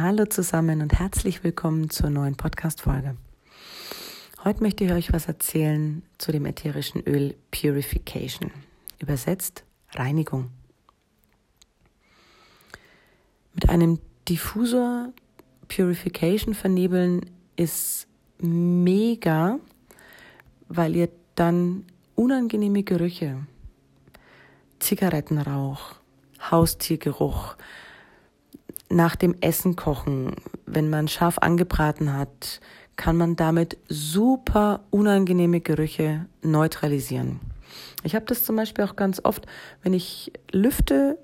Hallo zusammen und herzlich willkommen zur neuen Podcast-Folge. Heute möchte ich euch was erzählen zu dem ätherischen Öl Purification. Übersetzt Reinigung. Mit einem Diffusor Purification vernebeln ist mega, weil ihr dann unangenehme Gerüche, Zigarettenrauch, Haustiergeruch, nach dem Essen kochen, wenn man scharf angebraten hat, kann man damit super unangenehme Gerüche neutralisieren. Ich habe das zum Beispiel auch ganz oft, wenn ich lüfte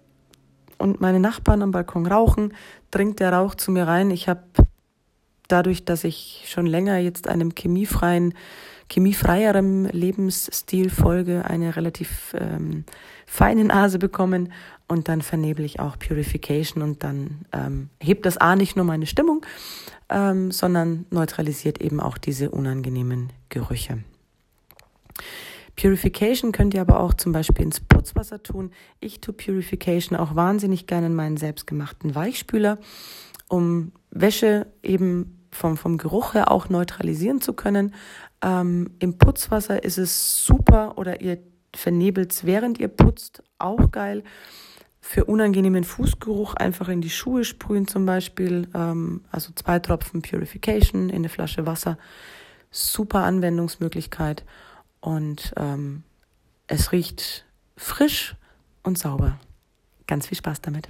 und meine Nachbarn am Balkon rauchen, dringt der Rauch zu mir rein. Ich habe dadurch, dass ich schon länger jetzt einem chemiefreien, chemiefreierem Lebensstil folge, eine relativ ähm, feine Nase bekommen und dann vernebel ich auch Purification und dann ähm, hebt das A nicht nur meine Stimmung, ähm, sondern neutralisiert eben auch diese unangenehmen Gerüche. Purification könnt ihr aber auch zum Beispiel ins Putzwasser tun. Ich tue Purification auch wahnsinnig gerne in meinen selbstgemachten Weichspüler, um Wäsche eben vom, vom Geruch her auch neutralisieren zu können. Ähm, Im Putzwasser ist es super oder ihr vernebelt es während ihr putzt, auch geil. Für unangenehmen Fußgeruch einfach in die Schuhe sprühen zum Beispiel, ähm, also zwei Tropfen Purification in eine Flasche Wasser. Super Anwendungsmöglichkeit und ähm, es riecht frisch und sauber. Ganz viel Spaß damit.